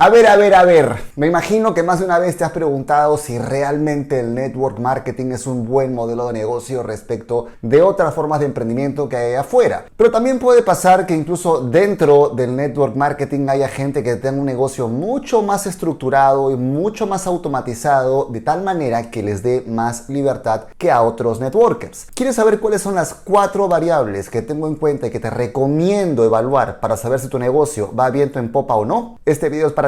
A ver, a ver, a ver. Me imagino que más de una vez te has preguntado si realmente el network marketing es un buen modelo de negocio respecto de otras formas de emprendimiento que hay afuera. Pero también puede pasar que incluso dentro del network marketing haya gente que tenga un negocio mucho más estructurado y mucho más automatizado de tal manera que les dé más libertad que a otros networkers. ¿Quieres saber cuáles son las cuatro variables que tengo en cuenta y que te recomiendo evaluar para saber si tu negocio va viento en popa o no? Este video es para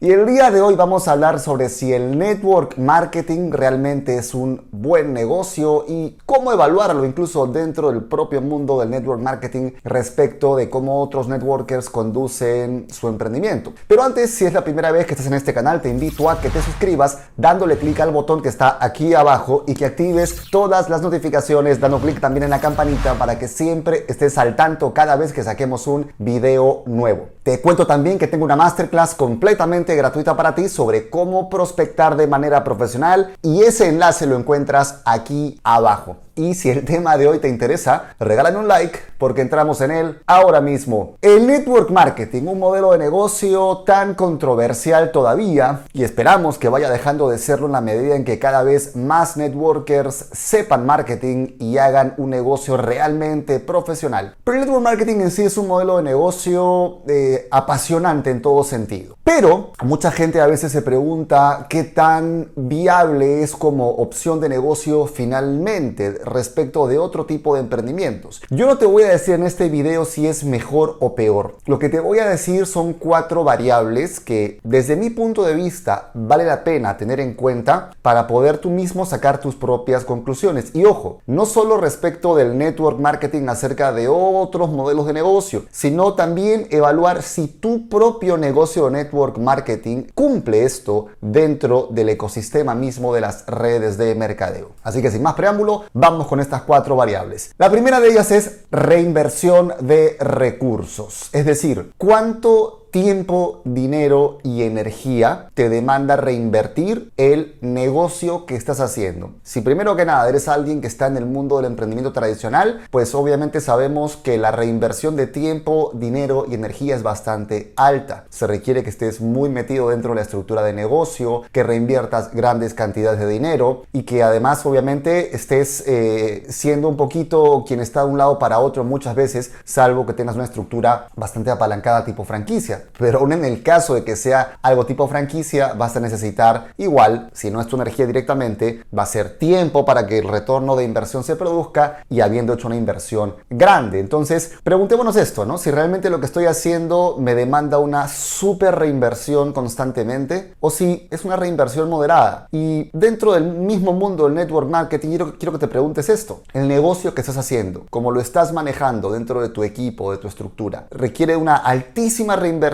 Y el día de hoy vamos a hablar sobre si el network marketing realmente es un buen negocio y cómo evaluarlo incluso dentro del propio mundo del network marketing respecto de cómo otros networkers conducen su emprendimiento. Pero antes, si es la primera vez que estás en este canal, te invito a que te suscribas dándole clic al botón que está aquí abajo y que actives todas las notificaciones, dando clic también en la campanita para que siempre estés al tanto cada vez que saquemos un video nuevo. Te cuento también que tengo una masterclass completamente gratuita para ti sobre cómo prospectar de manera profesional y ese enlace lo encuentras aquí abajo. Y si el tema de hoy te interesa, regálame un like porque entramos en él ahora mismo. El network marketing, un modelo de negocio tan controversial todavía y esperamos que vaya dejando de serlo en la medida en que cada vez más networkers sepan marketing y hagan un negocio realmente profesional. Pero el network marketing en sí es un modelo de negocio eh, apasionante en todo sentido. Pero mucha gente a veces se pregunta qué tan viable es como opción de negocio finalmente respecto de otro tipo de emprendimientos. Yo no te voy a decir en este video si es mejor o peor. Lo que te voy a decir son cuatro variables que desde mi punto de vista vale la pena tener en cuenta para poder tú mismo sacar tus propias conclusiones. Y ojo, no solo respecto del network marketing acerca de otros modelos de negocio, sino también evaluar si tu propio negocio de network marketing cumple esto dentro del ecosistema mismo de las redes de mercadeo. Así que sin más preámbulo, vamos con estas cuatro variables. La primera de ellas es reinversión de recursos, es decir, cuánto tiempo, dinero y energía te demanda reinvertir el negocio que estás haciendo. Si primero que nada eres alguien que está en el mundo del emprendimiento tradicional, pues obviamente sabemos que la reinversión de tiempo, dinero y energía es bastante alta. Se requiere que estés muy metido dentro de la estructura de negocio, que reinviertas grandes cantidades de dinero y que además obviamente estés eh, siendo un poquito quien está de un lado para otro muchas veces, salvo que tengas una estructura bastante apalancada tipo franquicia pero aún en el caso de que sea algo tipo franquicia, vas a necesitar igual, si no es tu energía directamente, va a ser tiempo para que el retorno de inversión se produzca y habiendo hecho una inversión grande. Entonces, preguntémonos esto, ¿no? Si realmente lo que estoy haciendo me demanda una super reinversión constantemente o si es una reinversión moderada. Y dentro del mismo mundo del network marketing, quiero, quiero que te preguntes esto. El negocio que estás haciendo, como lo estás manejando dentro de tu equipo, de tu estructura, requiere una altísima reinversión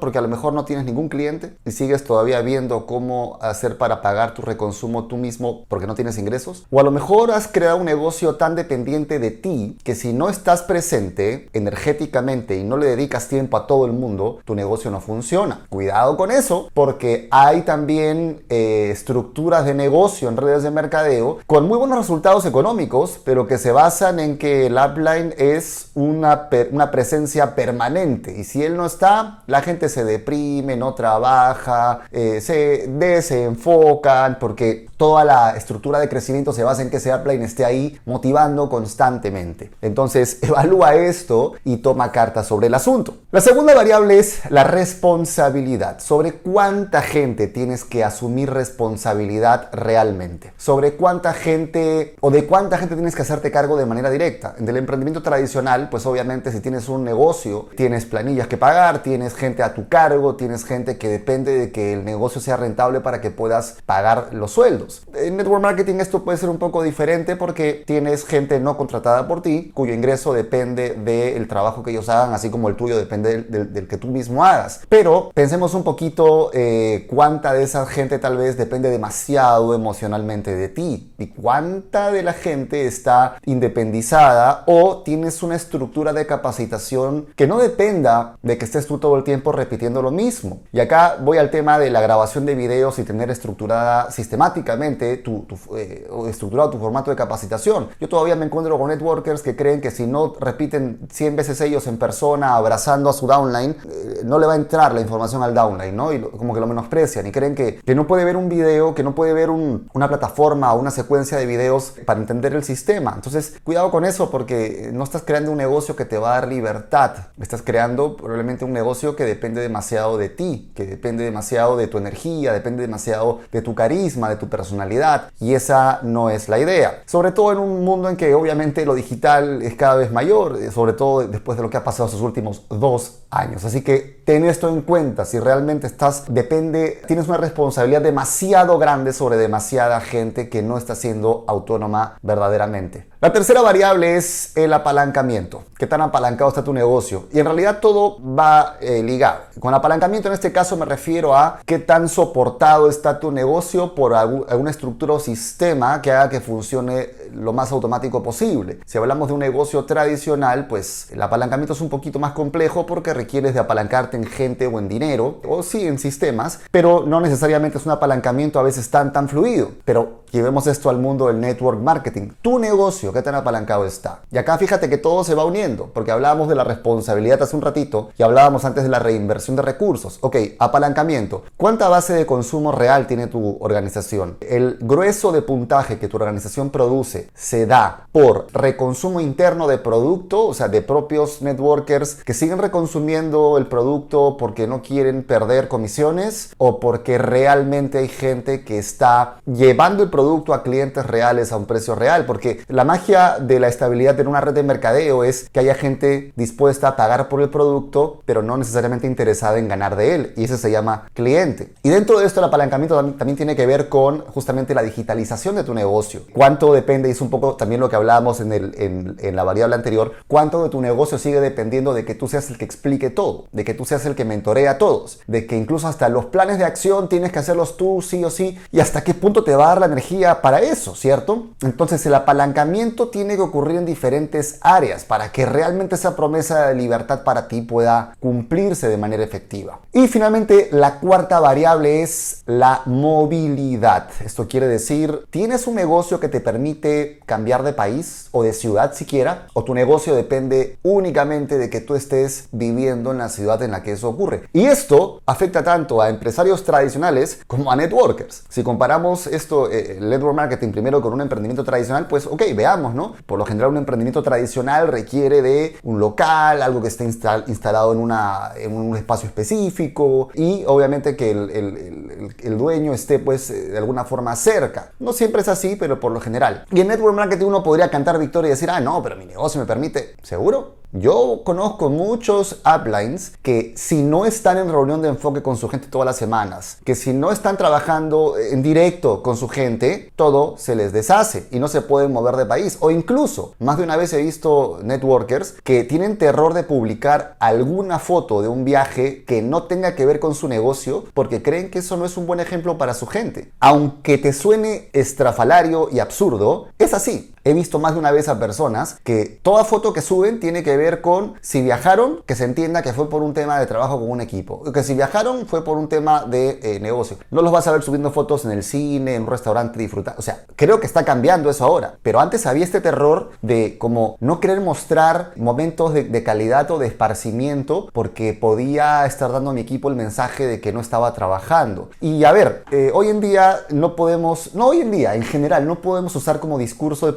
porque a lo mejor no tienes ningún cliente y sigues todavía viendo cómo hacer para pagar tu reconsumo tú mismo porque no tienes ingresos. O a lo mejor has creado un negocio tan dependiente de ti que si no estás presente energéticamente y no le dedicas tiempo a todo el mundo, tu negocio no funciona. Cuidado con eso porque hay también eh, estructuras de negocio en redes de mercadeo con muy buenos resultados económicos, pero que se basan en que el upline es una, una presencia permanente y si él no está, la gente se deprime, no trabaja, eh, se desenfocan porque toda la estructura de crecimiento se basa en que ese upline esté ahí motivando constantemente. Entonces evalúa esto y toma cartas sobre el asunto. La segunda variable es la responsabilidad, sobre cuánta gente tienes que asumir responsabilidad realmente, sobre cuánta gente o de cuánta gente tienes que hacerte cargo de manera directa. En el emprendimiento tradicional, pues obviamente si tienes un negocio, tienes planillas que pagar, tienes gente a tu cargo, tienes gente que depende de que el negocio sea rentable para que puedas pagar los sueldos. En network marketing esto puede ser un poco diferente porque tienes gente no contratada por ti, cuyo ingreso depende del trabajo que ellos hagan, así como el tuyo depende depende del, que tú mismo hagas. Pero pensemos un poquito eh, cuánta de esa gente tal vez depende demasiado emocionalmente de ti y cuánta de la gente está independizada o tienes una estructura de capacitación que no dependa de que estés tú todo el tiempo repitiendo lo mismo. Y acá voy al tema de la grabación de videos y tener estructurada sistemáticamente tu, eh, estructurado tu formato de capacitación. Yo todavía me encuentro con networkers que creen que si no repiten 100 veces ellos en persona abrazando a su downline, eh, no le va a entrar la información al downline, ¿no? Y como que lo menosprecian y creen que, que no puede ver un video, que no puede ver una plataforma o una secuencia de videos para entender el sistema. Entonces, cuidado con eso porque no estás creando un negocio que te va a dar libertad. Estás creando probablemente un negocio que depende demasiado de ti, que depende demasiado de tu energía, depende demasiado de tu carisma, de tu personalidad. Y esa no es la idea. Sobre todo en un mundo en que obviamente lo digital es cada vez mayor, eh, sobre todo después de lo que ha pasado estos últimos dos años. Así que ten esto en cuenta. Si realmente estás, depende, tienes una responsabilidad demasiado grande sobre demasiada gente que no está siendo autónoma verdaderamente. La tercera variable es el apalancamiento. ¿Qué tan apalancado está tu negocio? Y en realidad todo va eh, ligado. Con apalancamiento en este caso me refiero a qué tan soportado está tu negocio por alguna estructura o sistema que haga que funcione lo más automático posible. Si hablamos de un negocio tradicional, pues el apalancamiento es un poquito más complejo porque requieres de apalancarte en gente o en dinero, o sí en sistemas, pero no necesariamente es un apalancamiento a veces tan tan fluido. Pero llevemos esto al mundo del network marketing. Tu negocio ¿qué tan apalancado está? Y acá fíjate que todo se va uniendo, porque hablábamos de la responsabilidad hace un ratito y hablábamos antes de la reinversión de recursos. Ok, apalancamiento. ¿Cuánta base de consumo real tiene tu organización? El grueso de puntaje que tu organización produce se da por reconsumo interno de producto, o sea, de propios networkers que siguen reconsumiendo el producto porque no quieren perder comisiones o porque realmente hay gente que está llevando el producto a clientes reales a un precio real, porque la magia de la estabilidad en una red de mercadeo es que haya gente dispuesta a pagar por el producto, pero no necesariamente interesada en ganar de él. Y ese se llama cliente. Y dentro de esto el apalancamiento también tiene que ver con justamente la digitalización de tu negocio. Cuánto depende, y es un poco también lo que hablábamos en, el, en, la variable anterior, cuánto de tu negocio sigue dependiendo de que tú seas el que explique todo, de que tú seas el que mentorea a todos, de que incluso hasta los planes de acción tienes que hacerlos tú sí o sí, y hasta qué punto te va a dar la energía para eso, ¿cierto? Entonces el apalancamiento tiene que ocurrir en diferentes áreas para que realmente esa promesa de libertad para ti pueda cumplirse de manera efectiva. Y finalmente, la cuarta variable es la movilidad. Esto quiere decir, tienes un negocio que te permite cambiar de país o de ciudad siquiera, o tu negocio depende únicamente de que tú estés viviendo en la ciudad en la que eso ocurre. Y esto afecta tanto a empresarios tradicionales como a networkers. Si comparamos esto, eh, network marketing primero con un emprendimiento tradicional, pues ok, veamos ¿no? Por lo general un emprendimiento tradicional requiere de un local, algo que esté instalado en, un espacio específico y obviamente que el, el, dueño esté pues de alguna forma cerca. No siempre es así, pero por lo general. Y en Network Marketing uno podría cantar victoria y decir, ah, no, pero mi negocio me permite. ¿Seguro? Yo conozco muchos uplines que si no están en reunión de enfoque con su gente todas las semanas, que si no están trabajando en directo con su gente, todo se les deshace y no se pueden mover de país. O incluso, más de una vez he visto networkers que tienen terror de publicar alguna foto de un viaje que no tenga que ver con su negocio porque creen que eso no es un buen ejemplo para su gente. Aunque te suene estrafalario y absurdo, es así. He visto más de una vez a personas que toda foto que suben tiene que ver con si viajaron, que se entienda que fue por un tema de trabajo con un equipo. Que si viajaron fue por un tema de eh, negocio. No los vas a ver subiendo fotos en el cine, en un restaurante disfrutando. O sea, creo que está cambiando eso ahora. Pero antes había este terror de como no querer mostrar momentos de, calidad o de esparcimiento porque podía estar dando a mi equipo el mensaje de que no estaba trabajando. Y a ver, eh, hoy en día no podemos, no hoy en día, en general, no podemos usar como discurso de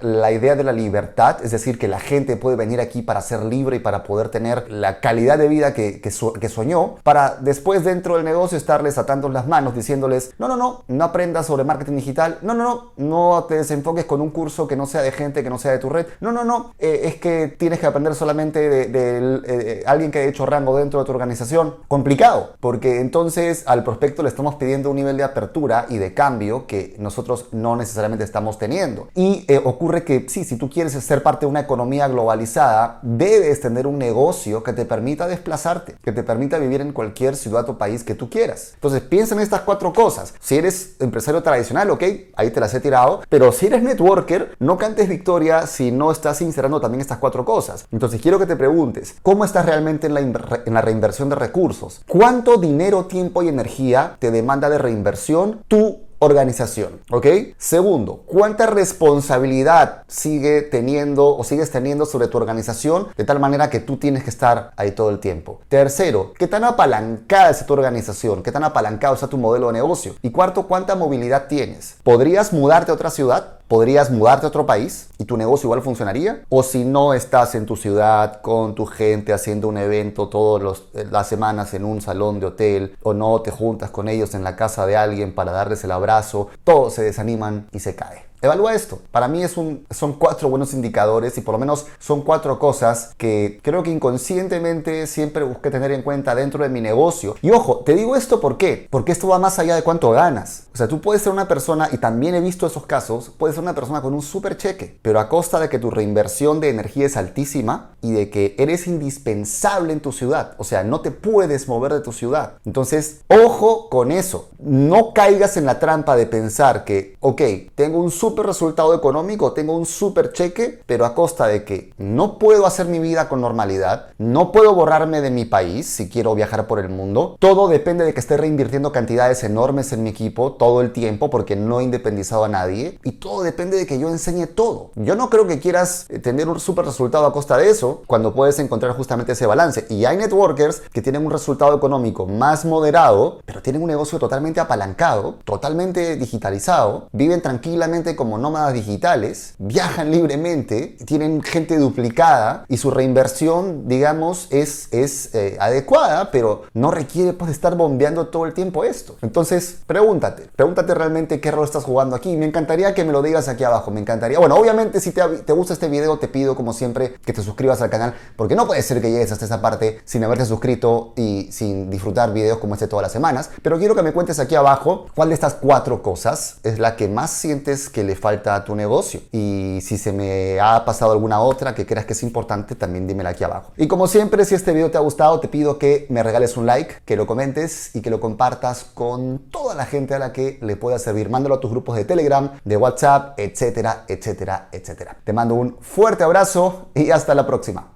la idea de la libertad, es decir, que la gente puede venir aquí para ser libre y para poder tener la calidad de vida que, que, soñó, para después dentro del negocio estarles atando las manos diciéndoles, no, no, no, no aprendas sobre marketing digital, no, no, no, no te desenfoques con un curso que no sea de gente, que no sea de tu red, no, no, no, eh, es que tienes que aprender solamente de, eh, alguien que ha hecho rango dentro de tu organización. Complicado, porque entonces al prospecto le estamos pidiendo un nivel de apertura y de cambio que nosotros no necesariamente estamos teniendo. Y eh, ocurre que sí, si tú quieres ser parte de una economía globalizada, debes tener un negocio que te permita desplazarte, que te permita vivir en cualquier ciudad o país que tú quieras. Entonces piensa en estas cuatro cosas. Si eres empresario tradicional, ok, ahí te las he tirado, pero si eres networker, no cantes victoria si no estás instalando también estas cuatro cosas. Entonces quiero que te preguntes, ¿cómo estás realmente en la, en la reinversión de recursos? ¿Cuánto dinero, tiempo y energía te demanda de reinversión tú organización, ¿ok? Segundo, ¿cuánta responsabilidad sigue teniendo o sigues teniendo sobre tu organización de tal manera que tú tienes que estar ahí todo el tiempo? Tercero, ¿qué tan apalancada es tu organización? ¿Qué tan apalancado está tu modelo de negocio? Y cuarto, ¿cuánta movilidad tienes? ¿Podrías mudarte a otra ciudad? Podrías mudarte a otro país y tu negocio igual funcionaría. O si no estás en tu ciudad con tu gente haciendo un evento todas las semanas en un salón de hotel o no te juntas con ellos en la casa de alguien para darles el abrazo, todos se desaniman y se cae. Evalúa esto. Para mí es un, son cuatro buenos indicadores y por lo menos son cuatro cosas que creo que inconscientemente siempre busqué tener en cuenta dentro de mi negocio. Y ojo, te digo esto ¿por qué? Porque esto va más allá de cuánto ganas. O sea, tú puedes ser una persona, y también he visto esos casos, puedes ser una persona con un super cheque, pero a costa de que tu reinversión de energía es altísima y de que eres indispensable en tu ciudad. O sea, no te puedes mover de tu ciudad. Entonces, ojo con eso. No caigas en la trampa de pensar que, ok, tengo un super resultado económico, tengo un super cheque, pero a costa de que no puedo hacer mi vida con normalidad, no puedo borrarme de mi país si quiero viajar por el mundo. Todo depende de que esté reinvirtiendo cantidades enormes en mi equipo todo el tiempo porque no he independizado a nadie y todo depende de que yo enseñe todo. Yo no creo que quieras eh, tener un super resultado a costa de eso cuando puedes encontrar justamente ese balance. Y hay networkers que tienen un resultado económico más moderado, pero tienen un negocio totalmente apalancado, totalmente digitalizado, viven tranquilamente como nómadas digitales, viajan libremente, tienen gente duplicada y su reinversión, digamos, es, es eh, adecuada, pero no requiere pues, estar bombeando todo el tiempo esto. Entonces, pregúntate, pregúntate realmente qué rol estás jugando aquí. Me encantaría que me lo digas aquí abajo, me encantaría. Bueno, obviamente si te, te gusta este video, te pido como siempre que te suscribas al canal, porque no puede ser que llegues hasta esa parte sin haberte suscrito y sin disfrutar videos como este todas las semanas, pero quiero que me cuentes aquí abajo cuál de estas cuatro cosas es la que más sientes que le falta a tu negocio. Y si se me ha pasado alguna otra que creas que es importante, también dímela aquí abajo. Y como siempre, si este video te ha gustado, te pido que me regales un like, que lo comentes y que lo compartas con toda la gente a la que le pueda servir. Mándalo a tus grupos de Telegram, de WhatsApp, etcétera, etcétera, etcétera. Te mando un fuerte abrazo y hasta la próxima.